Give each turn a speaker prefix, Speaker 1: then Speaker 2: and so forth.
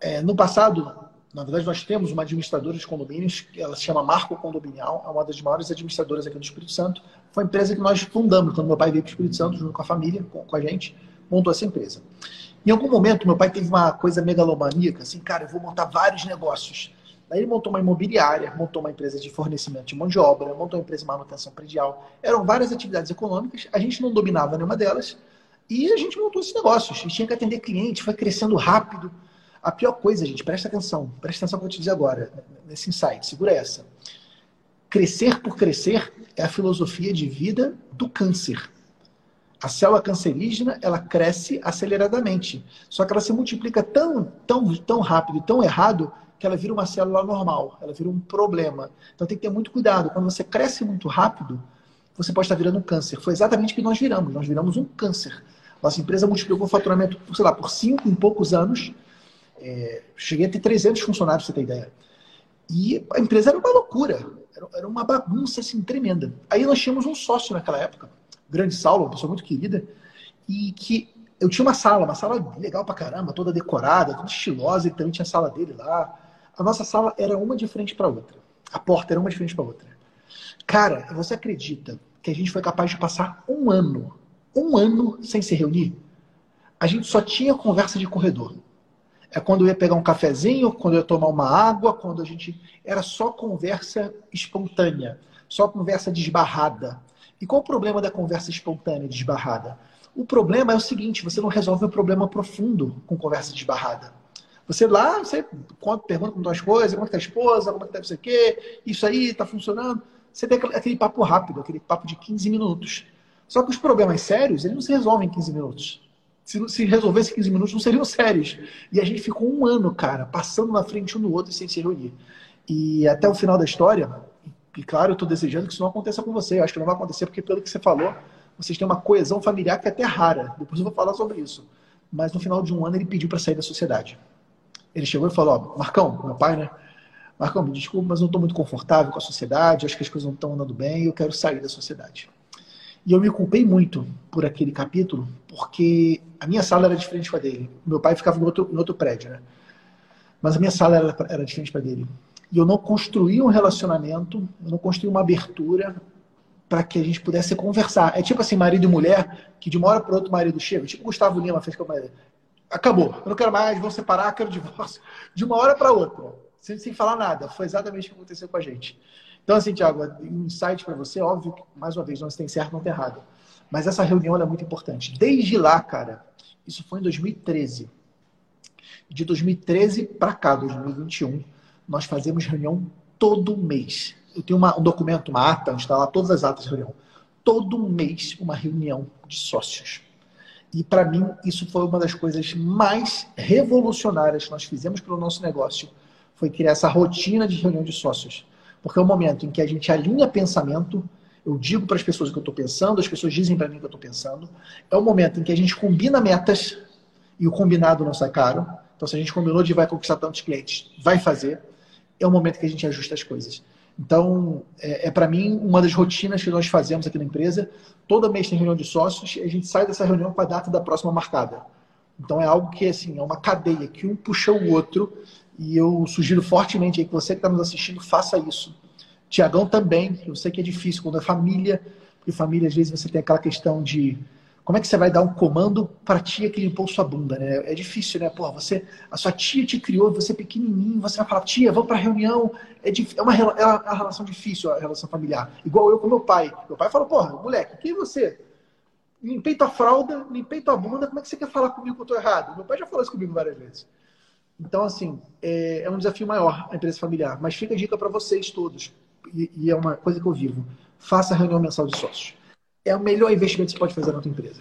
Speaker 1: É, no passado, na verdade, nós temos uma administradora de condomínios, ela se chama Marco Condominial, é uma das maiores administradoras aqui do Espírito Santo. Foi uma empresa que nós fundamos quando meu pai veio para o Espírito Santo, junto com a família, com, com a gente, montou essa empresa. Em algum momento, meu pai teve uma coisa megalomaníaca, assim, cara, eu vou montar vários negócios. Daí ele montou uma imobiliária, montou uma empresa de fornecimento de mão de obra, montou uma empresa de manutenção predial. Eram várias atividades econômicas, a gente não dominava nenhuma delas, e a gente montou esses negócios. A gente tinha que atender cliente, foi crescendo rápido. A pior coisa, gente, presta atenção, presta atenção no que eu te dizer agora, nesse insight, segura essa. Crescer por crescer é a filosofia de vida do câncer. A célula cancerígena, ela cresce aceleradamente. Só que ela se multiplica tão, tão, tão rápido e tão errado que ela vira uma célula normal, ela vira um problema. Então tem que ter muito cuidado. Quando você cresce muito rápido, você pode estar virando um câncer. Foi exatamente o que nós viramos. Nós viramos um câncer. Nossa empresa multiplicou o faturamento, sei lá, por cinco em poucos anos. É, cheguei a ter 300 funcionários, pra você ter ideia. E a empresa era uma loucura. Era uma bagunça assim, tremenda. Aí nós tínhamos um sócio naquela época, grande Saulo, uma pessoa muito querida, e que eu tinha uma sala, uma sala legal pra caramba, toda decorada, toda estilosa, ele também tinha a sala dele lá. A nossa sala era uma de frente para outra. A porta era uma de frente para outra. Cara, você acredita que a gente foi capaz de passar um ano, um ano sem se reunir? A gente só tinha conversa de corredor. É quando eu ia pegar um cafezinho, quando eu ia tomar uma água, quando a gente. Era só conversa espontânea, só conversa desbarrada. E qual o problema da conversa espontânea desbarrada? O problema é o seguinte: você não resolve o problema profundo com conversa desbarrada. Você lá, você conta, pergunta como estão as coisas, como é está a esposa, como é que está não sei o quê, isso aí está funcionando. Você tem aquele papo rápido, aquele papo de 15 minutos. Só que os problemas sérios, eles não se resolvem em 15 minutos. Se, se resolvesse em 15 minutos, não seriam sérios. E a gente ficou um ano, cara, passando na frente um do outro sem se reunir. E até o final da história, e claro, eu estou desejando que isso não aconteça com você. Eu acho que não vai acontecer, porque pelo que você falou, vocês têm uma coesão familiar que é até rara. Depois eu vou falar sobre isso. Mas no final de um ano ele pediu para sair da sociedade. Ele chegou e falou: Ó, Marcão, meu pai, né? Marcão, me desculpa, mas não estou muito confortável com a sociedade, acho que as coisas não estão andando bem, eu quero sair da sociedade. E eu me culpei muito por aquele capítulo, porque a minha sala era diferente da dele. Meu pai ficava em outro, outro prédio, né? Mas a minha sala era, era diferente da dele. E eu não construí um relacionamento, eu não construí uma abertura para que a gente pudesse conversar. É tipo assim, marido e mulher, que de uma hora para outra o marido chega, tipo Gustavo Lima fez com a mulher acabou, eu não quero mais, vou separar, quero divórcio, de uma hora para outra, sem, sem falar nada. Foi exatamente o que aconteceu com a gente. Então, assim, Tiago, um insight para você, óbvio que, mais uma vez, não tem certo, não tem errado. Mas essa reunião é muito importante. Desde lá, cara, isso foi em 2013. De 2013 para cá, 2021, nós fazemos reunião todo mês. Eu tenho uma, um documento, uma ata, onde está lá todas as atas de reunião. Todo mês, uma reunião de sócios e para mim, isso foi uma das coisas mais revolucionárias que nós fizemos para o nosso negócio. Foi criar essa rotina de reunião de sócios. Porque é o momento em que a gente alinha pensamento, eu digo para as pessoas o que eu estou pensando, as pessoas dizem para mim o que eu estou pensando. É o momento em que a gente combina metas e o combinado não sai caro. Então, se a gente combinou de vai conquistar tantos clientes, vai fazer. É o momento que a gente ajusta as coisas. Então, é, é para mim uma das rotinas que nós fazemos aqui na empresa. Todo mês tem reunião de sócios e a gente sai dessa reunião com a data da próxima marcada. Então, é algo que assim, é uma cadeia, que um puxa o outro. E eu sugiro fortemente que você que está nos assistindo faça isso. Tiagão também, eu sei que é difícil quando é família, porque família às vezes você tem aquela questão de como é que você vai dar um comando para a tia que limpou sua bunda, né? É difícil, né? Pô, você, a sua tia te criou, você é pequenininho, você vai falar, tia, vamos para reunião. É, é, uma, é uma relação difícil, a relação familiar. Igual eu com meu pai. Meu pai falou, porra, moleque, quem é você? Limpei tua fralda, limpei tua bunda, como é que você quer falar comigo que eu tô errado? Meu pai já falou isso comigo várias vezes. Então, assim, é, é um desafio maior a empresa familiar. Mas fica a dica para vocês todos, e, e é uma coisa que eu vivo. Faça reunião mensal de sócios é o melhor investimento que você pode fazer na sua empresa.